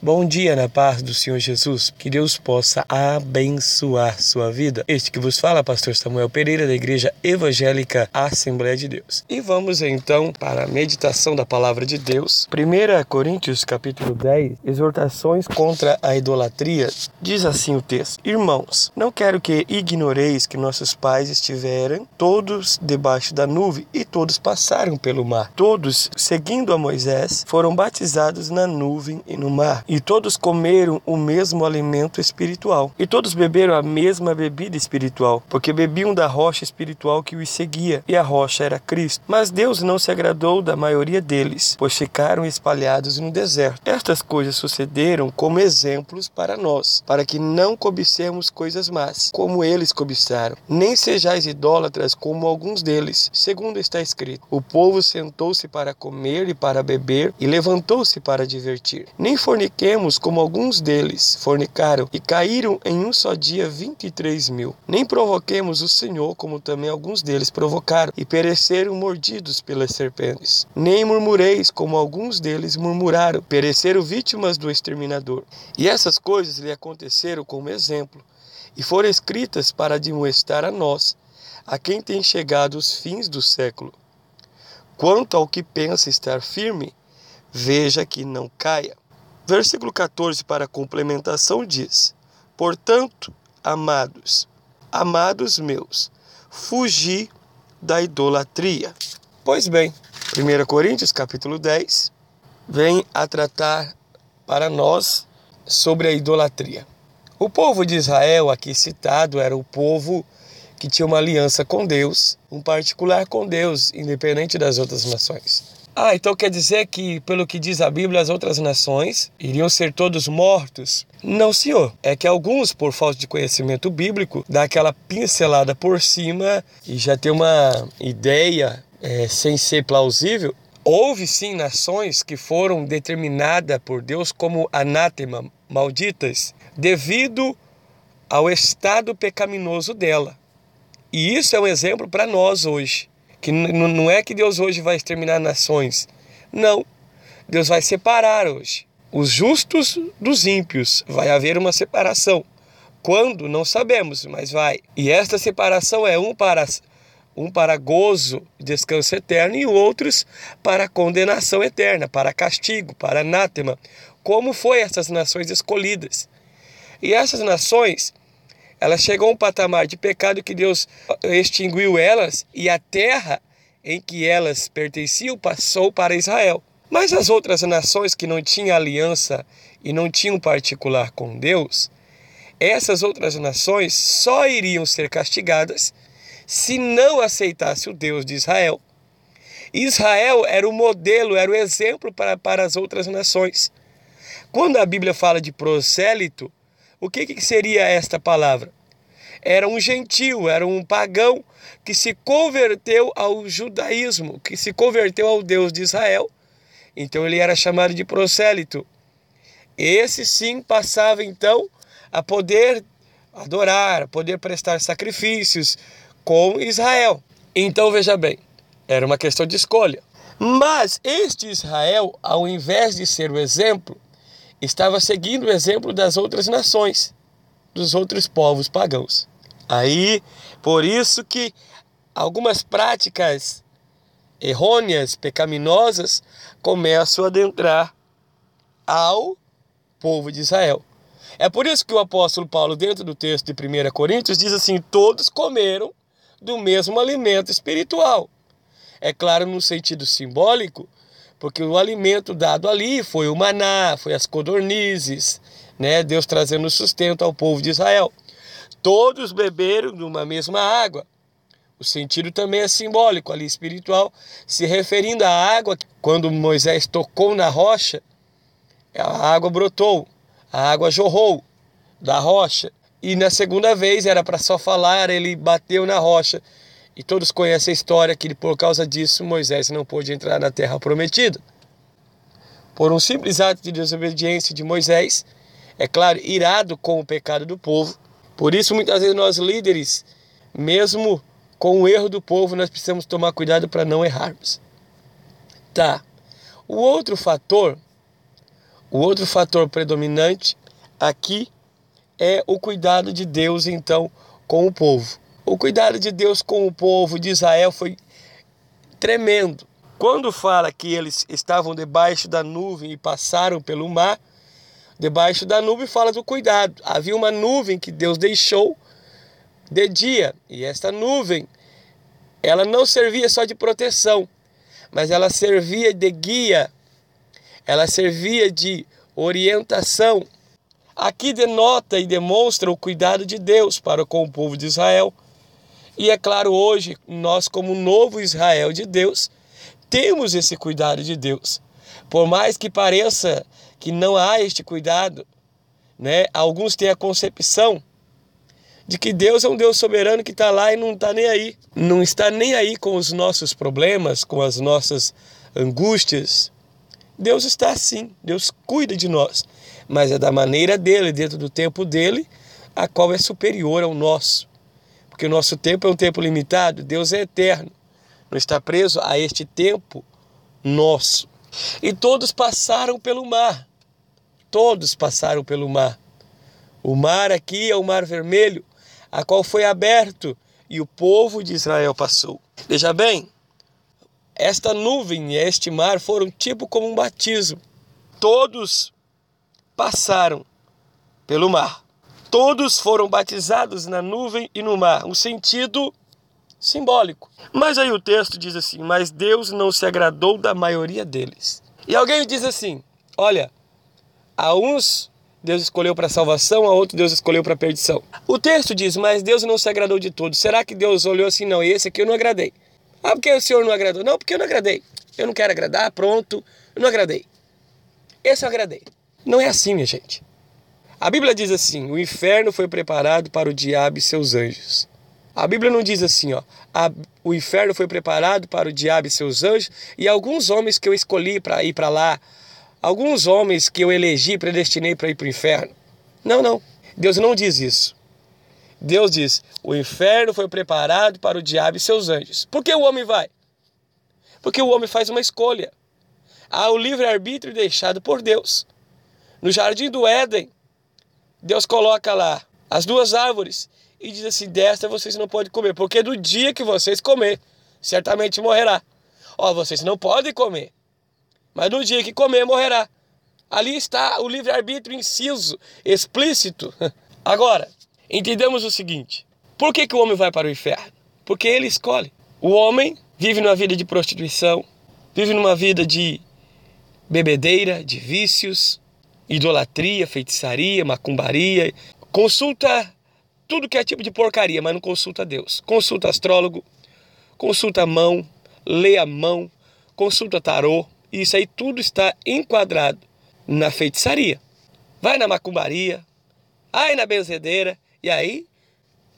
Bom dia na paz do Senhor Jesus. Que Deus possa abençoar sua vida. Este que vos fala, pastor Samuel Pereira, da Igreja Evangélica Assembleia de Deus. E vamos então para a meditação da palavra de Deus. 1 Coríntios, capítulo 10, exortações contra a idolatria. Diz assim o texto: Irmãos, não quero que ignoreis que nossos pais estiveram todos debaixo da nuvem e todos passaram pelo mar. Todos, seguindo a Moisés, foram batizados na nuvem e no mar e todos comeram o mesmo alimento espiritual. E todos beberam a mesma bebida espiritual, porque bebiam da rocha espiritual que os seguia, e a rocha era Cristo. Mas Deus não se agradou da maioria deles, pois ficaram espalhados no deserto. Estas coisas sucederam como exemplos para nós, para que não cobicemos coisas más, como eles cobiçaram. Nem sejais idólatras como alguns deles, segundo está escrito. O povo sentou-se para comer e para beber, e levantou-se para divertir. Nem fornicaram forniquemos como alguns deles fornicaram e caíram em um só dia vinte e três mil. Nem provoquemos o Senhor como também alguns deles provocaram e pereceram mordidos pelas serpentes. Nem murmureis como alguns deles murmuraram, pereceram vítimas do exterminador. E essas coisas lhe aconteceram como exemplo e foram escritas para admoestar a nós, a quem tem chegado os fins do século. Quanto ao que pensa estar firme, veja que não caia. Versículo 14, para complementação, diz: Portanto, amados, amados meus, fugi da idolatria. Pois bem, 1 Coríntios capítulo 10 vem a tratar para nós sobre a idolatria. O povo de Israel, aqui citado, era o povo que tinha uma aliança com Deus, um particular com Deus, independente das outras nações. Ah, então quer dizer que, pelo que diz a Bíblia, as outras nações iriam ser todos mortos? Não, senhor. É que alguns, por falta de conhecimento bíblico, dá aquela pincelada por cima e já tem uma ideia é, sem ser plausível. Houve sim nações que foram determinadas por Deus como anátema, malditas, devido ao estado pecaminoso dela. E isso é um exemplo para nós hoje que não é que Deus hoje vai exterminar nações. Não. Deus vai separar hoje os justos dos ímpios. Vai haver uma separação. Quando? Não sabemos, mas vai. E esta separação é um para um para gozo, descanso eterno e outros para condenação eterna, para castigo, para anátema, como foi essas nações escolhidas. E essas nações elas chegou a um patamar de pecado que Deus extinguiu elas e a terra em que elas pertenciam passou para Israel. Mas as outras nações que não tinham aliança e não tinham particular com Deus, essas outras nações só iriam ser castigadas se não aceitasse o Deus de Israel. Israel era o modelo, era o exemplo para, para as outras nações. Quando a Bíblia fala de prosélito, o que, que seria esta palavra? Era um gentil, era um pagão que se converteu ao judaísmo, que se converteu ao Deus de Israel. Então ele era chamado de prosélito. Esse sim passava então a poder adorar, a poder prestar sacrifícios com Israel. Então veja bem, era uma questão de escolha. Mas este Israel, ao invés de ser o exemplo, estava seguindo o exemplo das outras nações, dos outros povos pagãos. Aí, por isso que algumas práticas errôneas, pecaminosas, começam a adentrar ao povo de Israel. É por isso que o apóstolo Paulo, dentro do texto de 1 Coríntios, diz assim: todos comeram do mesmo alimento espiritual. É claro, no sentido simbólico, porque o alimento dado ali foi o maná, foi as codornizes, né? Deus trazendo sustento ao povo de Israel. Todos beberam de uma mesma água. O sentido também é simbólico, ali espiritual, se referindo à água. Quando Moisés tocou na rocha, a água brotou, a água jorrou da rocha. E na segunda vez era para só falar, ele bateu na rocha. E todos conhecem a história que por causa disso Moisés não pôde entrar na terra prometida. Por um simples ato de desobediência de Moisés, é claro, irado com o pecado do povo. Por isso, muitas vezes, nós líderes, mesmo com o erro do povo, nós precisamos tomar cuidado para não errarmos. Tá. O outro fator, O outro fator predominante aqui é o cuidado de Deus, então, com o povo. O cuidado de Deus com o povo de Israel foi tremendo. Quando fala que eles estavam debaixo da nuvem e passaram pelo mar, debaixo da nuvem fala do cuidado. Havia uma nuvem que Deus deixou de dia, e esta nuvem ela não servia só de proteção, mas ela servia de guia, ela servia de orientação. Aqui denota e demonstra o cuidado de Deus para com o povo de Israel. E é claro, hoje, nós, como novo Israel de Deus, temos esse cuidado de Deus. Por mais que pareça que não há este cuidado, né? alguns têm a concepção de que Deus é um Deus soberano que está lá e não está nem aí. Não está nem aí com os nossos problemas, com as nossas angústias. Deus está assim, Deus cuida de nós, mas é da maneira dele, dentro do tempo dele, a qual é superior ao nosso. Porque o nosso tempo é um tempo limitado, Deus é eterno, não está preso a este tempo nosso. E todos passaram pelo mar, todos passaram pelo mar. O mar aqui é o Mar Vermelho, a qual foi aberto e o povo de Israel passou. Veja bem, esta nuvem e este mar foram tipo como um batismo. Todos passaram pelo mar. Todos foram batizados na nuvem e no mar, um sentido simbólico. Mas aí o texto diz assim: Mas Deus não se agradou da maioria deles. E alguém diz assim: Olha, a uns Deus escolheu para salvação, a outro Deus escolheu para perdição. O texto diz: Mas Deus não se agradou de todos. Será que Deus olhou assim? Não, esse aqui eu não agradei. Ah, porque o Senhor não agradou? Não, porque eu não agradei. Eu não quero agradar, pronto, eu não agradei. Esse eu agradei. Não é assim, minha gente. A Bíblia diz assim: o inferno foi preparado para o diabo e seus anjos. A Bíblia não diz assim, ó. A, o inferno foi preparado para o diabo e seus anjos e alguns homens que eu escolhi para ir para lá alguns homens que eu elegi, predestinei para ir para o inferno. Não, não. Deus não diz isso. Deus diz: o inferno foi preparado para o diabo e seus anjos. Por que o homem vai? Porque o homem faz uma escolha. Há o livre-arbítrio deixado por Deus. No jardim do Éden, Deus coloca lá as duas árvores e diz assim: desta vocês não podem comer, porque do dia que vocês comer, certamente morrerá. Ó, vocês não podem comer mas no dia que comer, morrerá. Ali está o livre-arbítrio inciso, explícito. Agora, entendemos o seguinte: por que, que o homem vai para o inferno? Porque ele escolhe. O homem vive numa vida de prostituição, vive numa vida de bebedeira, de vícios, idolatria, feitiçaria, macumbaria, consulta tudo que é tipo de porcaria, mas não consulta Deus. Consulta astrólogo, consulta a mão, lê a mão, consulta tarô, isso aí tudo está enquadrado na feitiçaria. Vai na macumbaria, vai na benzedeira, e aí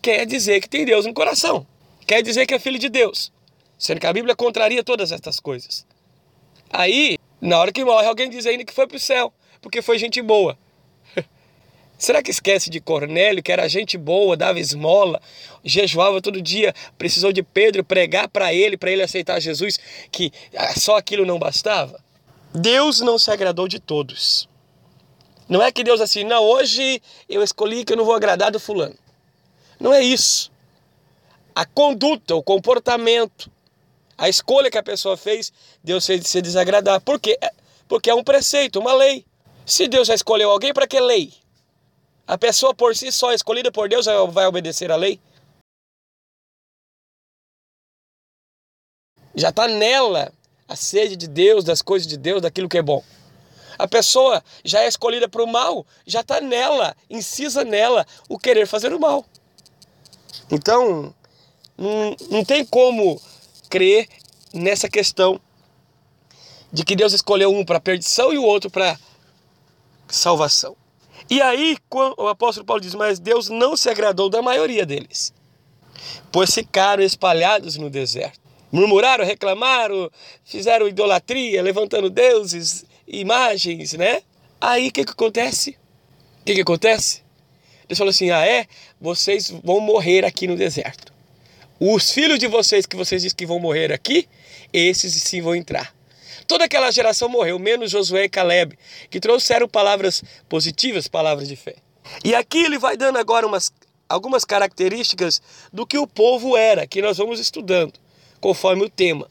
quer dizer que tem Deus no coração. Quer dizer que é filho de Deus. Sendo que a Bíblia contraria todas estas coisas. Aí, na hora que morre, alguém diz ainda que foi para o céu, porque foi gente boa. Será que esquece de Cornélio, que era gente boa, dava esmola, jejuava todo dia, precisou de Pedro pregar para ele, para ele aceitar Jesus, que ah, só aquilo não bastava? Deus não se agradou de todos. Não é que Deus assim, não, hoje eu escolhi que eu não vou agradar do fulano. Não é isso. A conduta, o comportamento, a escolha que a pessoa fez, Deus fez de se desagradar. Por quê? Porque é um preceito, uma lei. Se Deus já escolheu alguém, para que lei? A pessoa por si só, escolhida por Deus, vai obedecer à lei? Já está nela a sede de Deus, das coisas de Deus, daquilo que é bom. A pessoa já é escolhida para o mal, já está nela, incisa nela o querer fazer o mal. Então, não, não tem como crer nessa questão de que Deus escolheu um para perdição e o outro para salvação. E aí o apóstolo Paulo diz: Mas Deus não se agradou da maioria deles, pois ficaram espalhados no deserto. Murmuraram, reclamaram, fizeram idolatria, levantando deuses, imagens, né? Aí o que, que acontece? O que, que acontece? Deus falou assim: Ah, é? Vocês vão morrer aqui no deserto. Os filhos de vocês que vocês dizem que vão morrer aqui, esses sim vão entrar. Toda aquela geração morreu, menos Josué e Caleb, que trouxeram palavras positivas, palavras de fé. E aqui ele vai dando agora umas, algumas características do que o povo era, que nós vamos estudando, conforme o tema.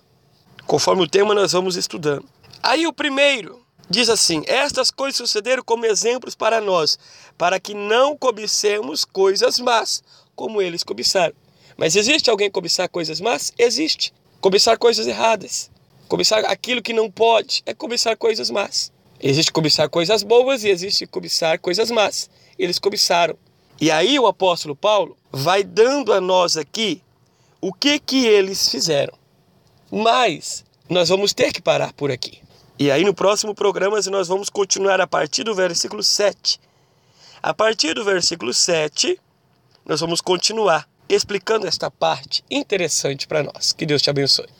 Conforme o tema, nós vamos estudando. Aí o primeiro diz assim: Estas coisas sucederam como exemplos para nós, para que não cobicemos coisas más, como eles cobiçaram. Mas existe alguém cobiçar coisas más? Existe. Cobiçar coisas erradas. Cobiçar aquilo que não pode é cobiçar coisas más. Existe cobiçar coisas boas e existe cobiçar coisas más. Eles cobiçaram. E aí o apóstolo Paulo vai dando a nós aqui o que que eles fizeram. Mas nós vamos ter que parar por aqui. E aí no próximo programa nós vamos continuar a partir do versículo 7. A partir do versículo 7, nós vamos continuar explicando esta parte interessante para nós. Que Deus te abençoe.